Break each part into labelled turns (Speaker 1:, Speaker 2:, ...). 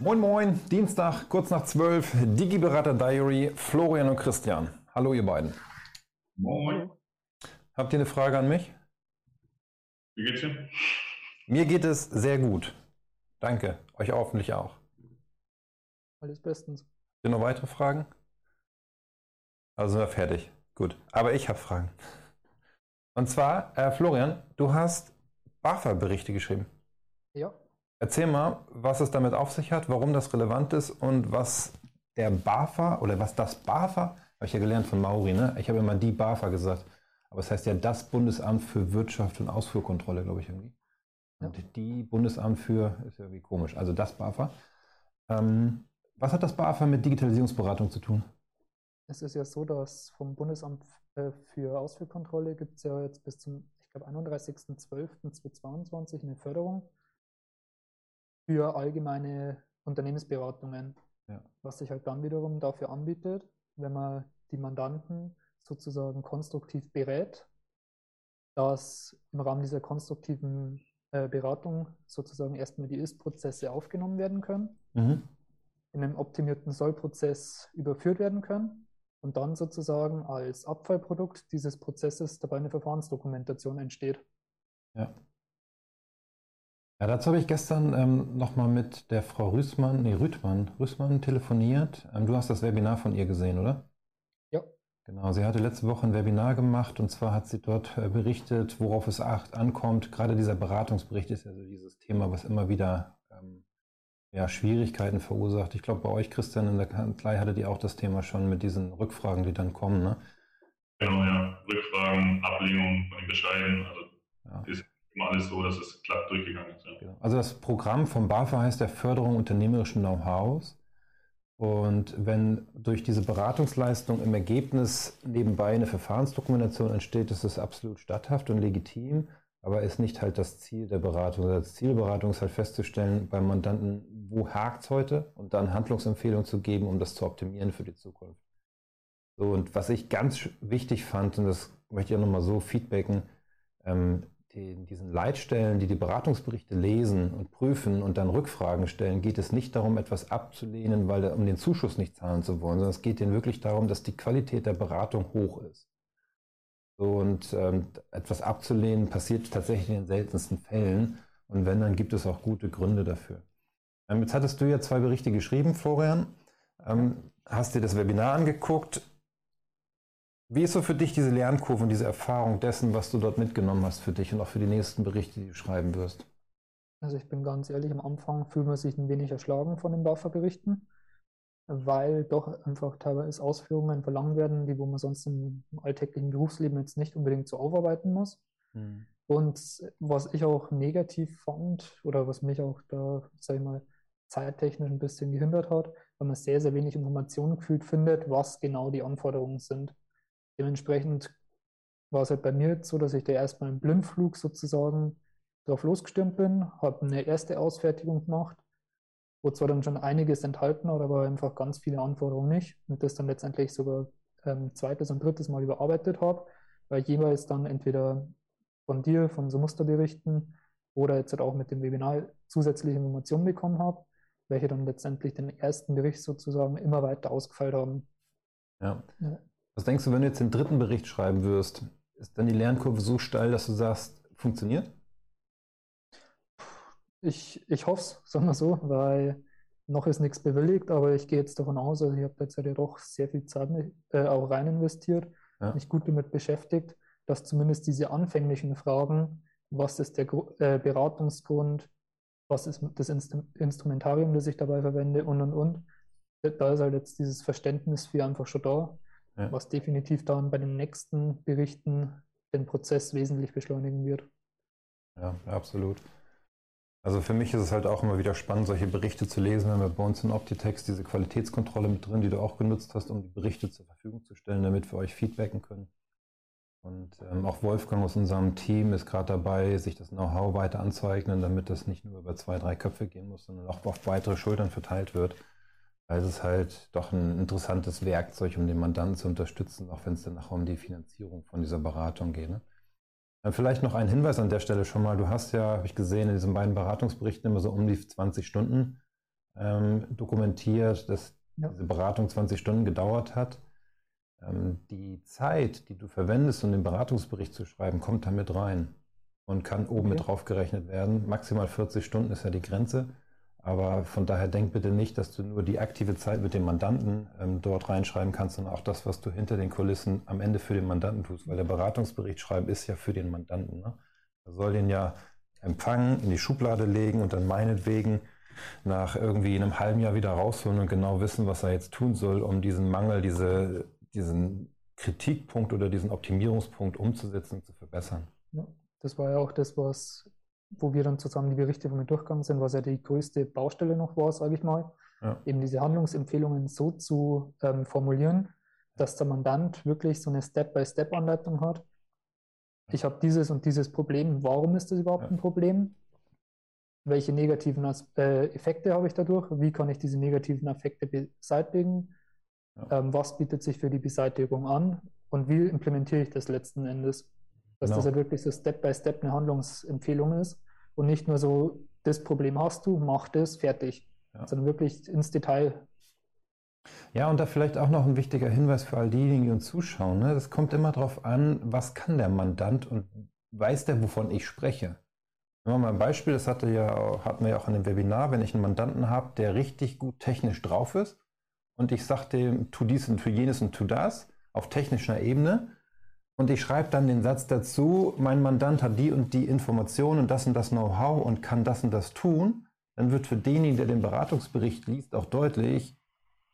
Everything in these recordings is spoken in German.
Speaker 1: Moin Moin, Dienstag, kurz nach 12, Digiberater Diary, Florian und Christian. Hallo ihr beiden.
Speaker 2: Moin.
Speaker 1: Habt ihr eine Frage an mich?
Speaker 2: Wie geht's dir?
Speaker 1: Mir geht es sehr gut. Danke, euch hoffentlich auch.
Speaker 3: Alles bestens.
Speaker 1: Habt ihr noch weitere Fragen? Also sind wir fertig. Gut, aber ich habe Fragen. Und zwar, äh, Florian, du hast BAFA-Berichte geschrieben.
Speaker 3: Ja.
Speaker 1: Erzähl mal, was es damit auf sich hat, warum das relevant ist und was der BAFA oder was das BAFA, habe ich ja gelernt von Mauri, ne? Ich habe immer die BAFA gesagt. Aber es heißt ja das Bundesamt für Wirtschaft und Ausfuhrkontrolle, glaube ich irgendwie. Und die Bundesamt für, ist ja irgendwie komisch, also das BAFA. Ähm, was hat das BAFA mit Digitalisierungsberatung zu tun?
Speaker 3: Es ist ja so, dass vom Bundesamt äh, für Ausfuhrkontrolle gibt es ja jetzt bis zum, ich glaube, 31.12.2022 eine Förderung für allgemeine Unternehmensberatungen, ja. was sich halt dann wiederum dafür anbietet, wenn man die Mandanten sozusagen konstruktiv berät, dass im Rahmen dieser konstruktiven äh, Beratung sozusagen erstmal die Ist-Prozesse aufgenommen werden können, mhm. in einem optimierten Soll-Prozess überführt werden können und dann sozusagen als Abfallprodukt dieses Prozesses dabei eine Verfahrensdokumentation entsteht.
Speaker 1: Ja. Ja, dazu habe ich gestern ähm, nochmal mit der Frau Rüßmann, nee, Rüthmann, Rüßmann telefoniert. Ähm, du hast das Webinar von ihr gesehen, oder?
Speaker 3: Ja.
Speaker 1: Genau, sie hatte letzte Woche ein Webinar gemacht und zwar hat sie dort äh, berichtet, worauf es acht ankommt. Gerade dieser Beratungsbericht ist ja so dieses Thema, was immer wieder ähm, ja, Schwierigkeiten verursacht. Ich glaube, bei euch, Christian, in der Kanzlei hattet ihr auch das Thema schon mit diesen Rückfragen, die dann kommen, ne?
Speaker 2: Genau, ja. Rückfragen, Ablehnung von den Bescheiden. Also ja. ist immer alles so, dass es glatt durchgegangen ist. Ja.
Speaker 1: Genau. Also das Programm vom BAFA heißt der Förderung unternehmerischen Know-hows. Und wenn durch diese Beratungsleistung im Ergebnis nebenbei eine Verfahrensdokumentation entsteht, ist das absolut statthaft und legitim, aber ist nicht halt das Ziel der Beratung. Also das Ziel der Beratung ist halt festzustellen beim Mandanten, wo hakt es heute und dann Handlungsempfehlungen zu geben, um das zu optimieren für die Zukunft. So, und was ich ganz wichtig fand, und das möchte ich auch nochmal so feedbacken, ähm, die, diesen Leitstellen, die die Beratungsberichte lesen und prüfen und dann Rückfragen stellen, geht es nicht darum, etwas abzulehnen, weil um den Zuschuss nicht zahlen zu wollen, sondern es geht ihnen wirklich darum, dass die Qualität der Beratung hoch ist. Und ähm, etwas abzulehnen passiert tatsächlich in den seltensten Fällen. Und wenn, dann gibt es auch gute Gründe dafür. Ähm, jetzt hattest du ja zwei Berichte geschrieben, Florian. Ähm, hast dir das Webinar angeguckt. Wie ist so für dich diese Lernkurve und diese Erfahrung dessen, was du dort mitgenommen hast für dich und auch für die nächsten Berichte, die du schreiben wirst?
Speaker 3: Also ich bin ganz ehrlich, am Anfang fühlt man sich ein wenig erschlagen von den BAFA-Berichten, weil doch einfach teilweise Ausführungen verlangen werden, die wo man sonst im alltäglichen Berufsleben jetzt nicht unbedingt so aufarbeiten muss. Hm. Und was ich auch negativ fand oder was mich auch da, sag ich mal, zeittechnisch ein bisschen gehindert hat, weil man sehr, sehr wenig Informationen gefühlt findet, was genau die Anforderungen sind. Dementsprechend war es halt bei mir jetzt so, dass ich da erstmal im Blindflug sozusagen drauf losgestürmt bin, habe eine erste Ausfertigung gemacht, wo zwar dann schon einiges enthalten hat, aber einfach ganz viele Anforderungen nicht und das dann letztendlich sogar ähm, zweites und drittes Mal überarbeitet habe, weil jeweils dann entweder von dir, von so Musterberichten oder jetzt halt auch mit dem Webinar zusätzliche Informationen bekommen habe, welche dann letztendlich den ersten Bericht sozusagen immer weiter ausgefeilt haben.
Speaker 1: Ja. ja. Was denkst du, wenn du jetzt den dritten Bericht schreiben wirst, ist dann die Lernkurve so steil, dass du sagst, funktioniert?
Speaker 3: Ich, ich hoffe es, sagen wir so, weil noch ist nichts bewilligt, aber ich gehe jetzt davon aus, also ich habe jetzt ja doch sehr viel Zeit äh, auch rein investiert, ja. mich gut damit beschäftigt, dass zumindest diese anfänglichen Fragen, was ist der äh, Beratungsgrund, was ist das Inst Instrumentarium, das ich dabei verwende und und und, da ist halt jetzt dieses Verständnis für einfach schon da ja. was definitiv dann bei den nächsten Berichten den Prozess wesentlich beschleunigen wird.
Speaker 1: Ja, absolut. Also für mich ist es halt auch immer wieder spannend, solche Berichte zu lesen. Wir haben bei uns in Optitext diese Qualitätskontrolle mit drin, die du auch genutzt hast, um die Berichte zur Verfügung zu stellen, damit wir euch feedbacken können. Und ähm, auch Wolfgang aus unserem Team ist gerade dabei, sich das Know-how weiter anzueignen, damit das nicht nur über zwei, drei Köpfe gehen muss, sondern auch auf weitere Schultern verteilt wird. Weil es ist halt doch ein interessantes Werkzeug, um den Mandanten zu unterstützen, auch wenn es dann nachher um die Finanzierung von dieser Beratung geht. Ne? Vielleicht noch ein Hinweis an der Stelle schon mal. Du hast ja, habe ich gesehen, in diesen beiden Beratungsberichten immer so um die 20 Stunden ähm, dokumentiert, dass ja. diese Beratung 20 Stunden gedauert hat. Ähm, die Zeit, die du verwendest, um den Beratungsbericht zu schreiben, kommt da mit rein und kann oben okay. mit drauf gerechnet werden. Maximal 40 Stunden ist ja die Grenze. Aber von daher denk bitte nicht, dass du nur die aktive Zeit mit dem Mandanten ähm, dort reinschreiben kannst, sondern auch das, was du hinter den Kulissen am Ende für den Mandanten tust. Weil der Beratungsbericht schreiben ist ja für den Mandanten. Ne? Er soll den ja empfangen, in die Schublade legen und dann meinetwegen nach irgendwie einem halben Jahr wieder rausholen und genau wissen, was er jetzt tun soll, um diesen Mangel, diese, diesen Kritikpunkt oder diesen Optimierungspunkt umzusetzen und zu verbessern.
Speaker 3: Ja, das war ja auch das, was wo wir dann zusammen die Berichte von mir durchgegangen sind, was ja die größte Baustelle noch war, sage ich mal, ja. eben diese Handlungsempfehlungen so zu ähm, formulieren, dass der Mandant wirklich so eine Step-by-Step-Anleitung hat. Ich habe dieses und dieses Problem. Warum ist das überhaupt ja. ein Problem? Welche negativen äh, Effekte habe ich dadurch? Wie kann ich diese negativen Effekte beseitigen? Ja. Ähm, was bietet sich für die Beseitigung an? Und wie implementiere ich das letzten Endes? Dass genau. das halt wirklich so Step by Step eine Handlungsempfehlung ist und nicht nur so, das Problem hast du, mach das, fertig, ja. sondern wirklich ins Detail.
Speaker 1: Ja, und da vielleicht auch noch ein wichtiger Hinweis für all diejenigen, die uns zuschauen. Ne? Das kommt immer darauf an, was kann der Mandant und weiß der, wovon ich spreche. Nehmen wir mal ein Beispiel, das hatte ja, hatten wir ja auch in dem Webinar, wenn ich einen Mandanten habe, der richtig gut technisch drauf ist und ich sage dem, tu dies und tu jenes und tu das auf technischer Ebene, und ich schreibe dann den Satz dazu, mein Mandant hat die und die Informationen und das und das Know-how und kann das und das tun, dann wird für denjenigen, der den Beratungsbericht liest, auch deutlich,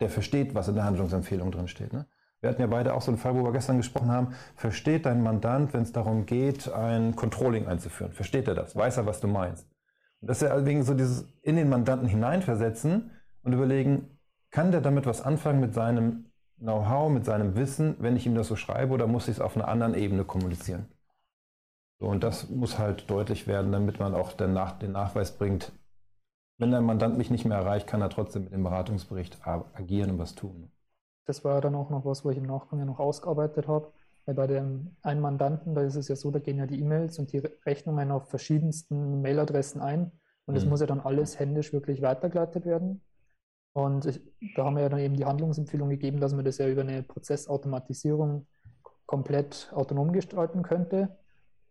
Speaker 1: der versteht, was in der Handlungsempfehlung drin steht. Ne? Wir hatten ja beide auch so einen Fall, wo wir gestern gesprochen haben, versteht dein Mandant, wenn es darum geht, ein Controlling einzuführen? Versteht er das? Weiß er, was du meinst? Und das ist ja allerdings so dieses in den Mandanten hineinversetzen und überlegen, kann der damit was anfangen mit seinem Know-how, mit seinem Wissen, wenn ich ihm das so schreibe, oder muss ich es auf einer anderen Ebene kommunizieren? So, und das muss halt deutlich werden, damit man auch den, Nach den Nachweis bringt, wenn der Mandant mich nicht mehr erreicht, kann er trotzdem mit dem Beratungsbericht agieren und was tun.
Speaker 3: Das war dann auch noch was, wo ich im Nachgang ja noch ausgearbeitet habe. Weil bei dem einen Mandanten, da ist es ja so, da gehen ja die E-Mails und die Rechnungen auf verschiedensten Mailadressen ein. Und es mhm. muss ja dann alles händisch wirklich weitergeleitet werden. Und ich, da haben wir ja dann eben die Handlungsempfehlung gegeben, dass man das ja über eine Prozessautomatisierung komplett autonom gestalten könnte.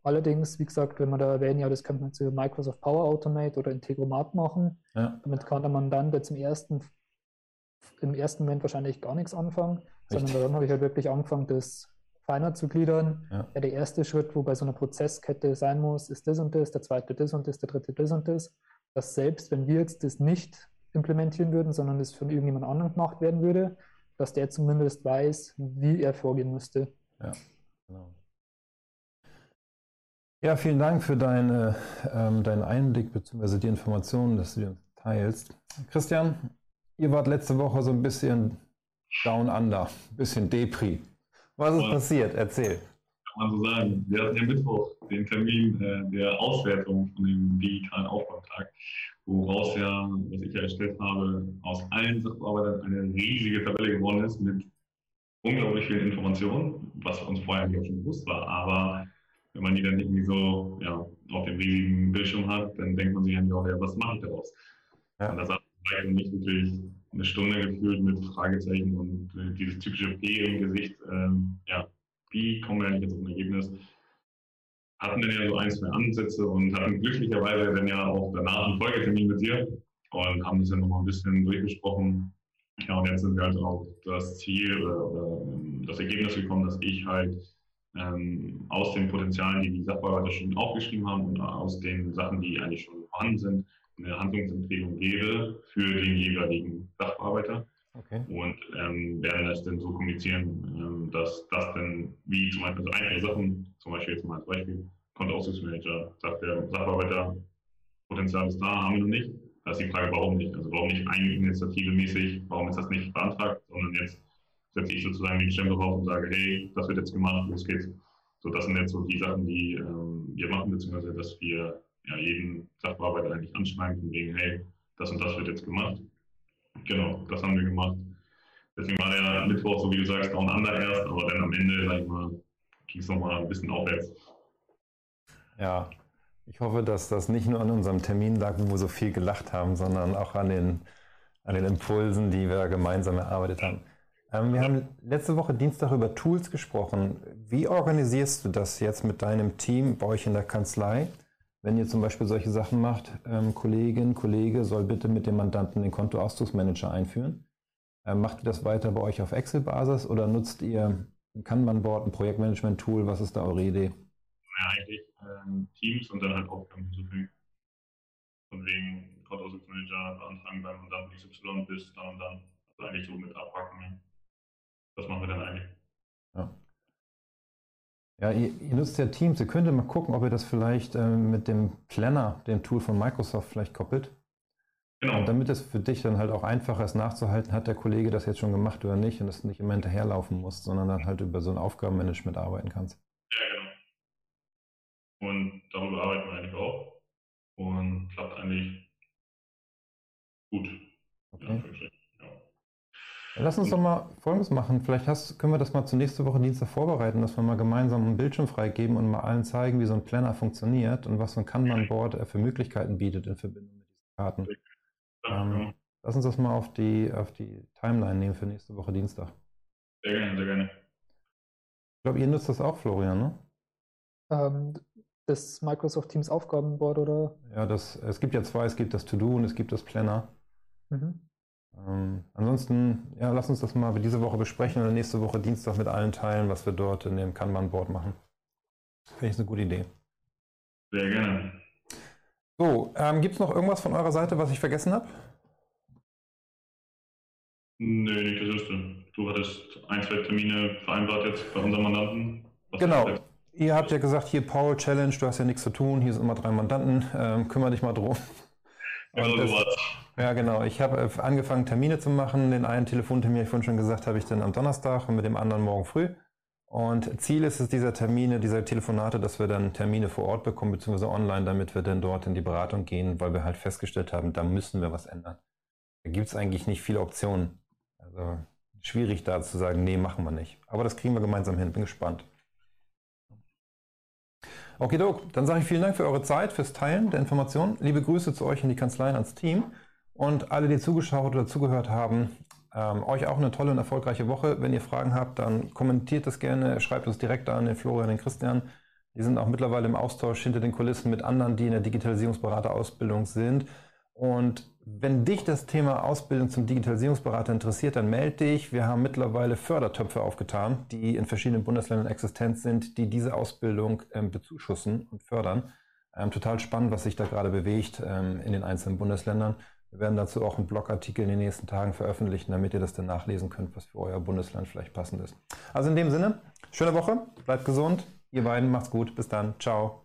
Speaker 3: Allerdings, wie gesagt, wenn man da erwähnen, ja, das könnte man zu Microsoft Power Automate oder Integromat machen. Ja. Damit kann der Mandant jetzt im ersten, im ersten Moment wahrscheinlich gar nichts anfangen, Richtig. sondern dann habe ich halt wirklich angefangen, das feiner zu gliedern. Ja. ja. der erste Schritt, wo bei so einer Prozesskette sein muss, ist das und das, der zweite das und das, der dritte das und das. Dass selbst wenn wir jetzt das nicht implementieren würden, sondern es von irgendjemand anderem gemacht werden würde, dass der zumindest weiß, wie er vorgehen müsste.
Speaker 1: Ja, genau. Ja, vielen Dank für deine, ähm, deinen Einblick bzw. die Informationen, dass du uns teilst. Christian, ihr wart letzte Woche so ein bisschen down under, ein bisschen Depri. Was ist passiert? Erzähl.
Speaker 2: Kann man so sagen. Wir hatten ja Mittwoch den Termin äh, der Auswertung von dem digitalen Aufbautag woraus ja, was ich ja erstellt habe, aus allen Sachbearbeitern eine riesige Tabelle geworden ist mit unglaublich vielen Informationen, was uns vorher nicht schon bewusst war. Aber wenn man die dann irgendwie so ja, auf dem riesigen Bildschirm hat, dann denkt man sich eigentlich auch, ja, was mache ich daraus? Ja. Und das hat nicht wirklich eine Stunde gefühlt mit Fragezeichen und äh, dieses typische P im Gesicht. Ähm, ja, wie kommen wir eigentlich jetzt auf ein Ergebnis? Hatten dann ja so ein, zwei Ansätze und hatten glücklicherweise dann ja auch danach einen Folgetermin mit dir und haben das ja nochmal ein bisschen durchgesprochen. Ja, und jetzt sind wir halt auf das Ziel oder das Ergebnis gekommen, dass ich halt ähm, aus den Potenzialen, die die Sachbearbeiter schon aufgeschrieben haben und aus den Sachen, die eigentlich schon vorhanden sind, eine Handlungsempfehlung gebe für den jeweiligen Sachbearbeiter. Okay. Und ähm, werden das dann so kommunizieren, ähm, dass das dann, wie zum Beispiel, also einfache Sachen, zum Beispiel jetzt mal als Beispiel, Kontoauszügsmanager, sagt der Sachbearbeiter, Potenzial ist da, haben wir noch nicht. Da ist die Frage, warum nicht? Also warum nicht eigeninitiativemäßig, warum ist das nicht beantragt, sondern jetzt setze ich sozusagen den Stempel drauf und sage, hey, das wird jetzt gemacht, los geht's. So, das sind jetzt so die Sachen, die ähm, wir machen, beziehungsweise dass wir ja, jeden Sachbearbeiter eigentlich anschreiben, von wegen, hey, das und das wird jetzt gemacht. Genau, das haben wir gemacht. Deswegen war der Mittwoch, so wie du sagst, down under erst, aber dann am Ende, sag ich mal, ging es nochmal ein bisschen aufwärts.
Speaker 1: Ja, ich hoffe, dass das nicht nur an unserem Termin lag, wo wir so viel gelacht haben, sondern auch an den, an den Impulsen, die wir gemeinsam erarbeitet haben. Ähm, wir haben letzte Woche Dienstag über Tools gesprochen. Wie organisierst du das jetzt mit deinem Team bei euch in der Kanzlei? Wenn ihr zum Beispiel solche Sachen macht, ähm, Kollegin, Kollege soll bitte mit dem Mandanten den Kontoauszugsmanager einführen. Ähm, macht ihr das weiter bei euch auf Excel-Basis oder nutzt ihr ein Kanban-Board, ein Projektmanagement-Tool? Was ist da eure Idee?
Speaker 2: Ja, eigentlich ähm, Teams und dann halt Aufgaben hinzufügen. Von wegen Kontoauszugsmanager beantragen beim Mandanten XY bis dann und dann. Also eigentlich so mit Abhaken. Das machen wir dann eigentlich.
Speaker 1: Ja. Ja, ihr, ihr, nutzt ja Teams. Ihr könntet mal gucken, ob ihr das vielleicht äh, mit dem Planner, dem Tool von Microsoft, vielleicht koppelt. Genau. Und damit es für dich dann halt auch einfacher ist nachzuhalten, hat der Kollege das jetzt schon gemacht oder nicht und dass du nicht immer hinterherlaufen musst, sondern dann halt über so ein Aufgabenmanagement arbeiten kannst.
Speaker 2: Ja, genau. Und darüber arbeiten wir eigentlich auch. Und klappt eigentlich gut. Okay.
Speaker 1: Lass uns doch mal Folgendes machen. Vielleicht hast, können wir das mal zur nächsten Woche Dienstag vorbereiten, dass wir mal gemeinsam einen Bildschirm freigeben und mal allen zeigen, wie so ein Planner funktioniert und was so ein Kanban-Board für Möglichkeiten bietet in Verbindung mit diesen Karten. Ähm, lass uns das mal auf die, auf die Timeline nehmen für nächste Woche Dienstag.
Speaker 2: Sehr gerne, sehr gerne.
Speaker 1: Ich glaube, ihr nutzt das auch, Florian, ne?
Speaker 3: Ähm, das Microsoft Teams Aufgabenboard, oder?
Speaker 1: Ja, das, es gibt ja zwei, es gibt das To-Do und es gibt das Planner. Mhm. Ähm, ansonsten, ja, lass uns das mal diese Woche besprechen und nächste Woche Dienstag mit allen teilen, was wir dort in dem Kanban-Board machen. Finde ich eine gute Idee.
Speaker 2: Sehr gerne.
Speaker 1: So, ähm, gibt es noch irgendwas von eurer Seite, was ich vergessen habe?
Speaker 2: Nee, nicht das ist Du hattest ein, zwei Termine vereinbart jetzt bei unseren Mandanten.
Speaker 1: Was genau. Ihr habt ja gesagt, hier Paul Challenge, du hast ja nichts zu tun, hier sind immer drei Mandanten, ähm, kümmere dich mal drum.
Speaker 2: Also das, sowas.
Speaker 1: Ja, genau. Ich habe äh, angefangen, Termine zu machen. Den einen Telefontermin, ich vorhin schon gesagt, habe ich dann am Donnerstag und mit dem anderen morgen früh. Und Ziel ist es dieser Termine, dieser Telefonate, dass wir dann Termine vor Ort bekommen, beziehungsweise online, damit wir dann dort in die Beratung gehen, weil wir halt festgestellt haben, da müssen wir was ändern. Da gibt es eigentlich nicht viele Optionen. Also schwierig da zu sagen, nee, machen wir nicht. Aber das kriegen wir gemeinsam hin. Bin gespannt. Okay, Doc, dann sage ich vielen Dank für eure Zeit, fürs Teilen der Informationen. Liebe Grüße zu euch in die Kanzleien ans Team. Und alle, die zugeschaut oder zugehört haben, ähm, euch auch eine tolle und erfolgreiche Woche. Wenn ihr Fragen habt, dann kommentiert das gerne, schreibt uns direkt an den Florian, den Christian. Die sind auch mittlerweile im Austausch hinter den Kulissen mit anderen, die in der Digitalisierungsberaterausbildung sind. Und wenn dich das Thema Ausbildung zum Digitalisierungsberater interessiert, dann melde dich. Wir haben mittlerweile Fördertöpfe aufgetan, die in verschiedenen Bundesländern existent sind, die diese Ausbildung ähm, bezuschussen und fördern. Ähm, total spannend, was sich da gerade bewegt ähm, in den einzelnen Bundesländern. Wir werden dazu auch einen Blogartikel in den nächsten Tagen veröffentlichen, damit ihr das dann nachlesen könnt, was für euer Bundesland vielleicht passend ist. Also in dem Sinne, schöne Woche, bleibt gesund, ihr beiden macht's gut, bis dann, ciao.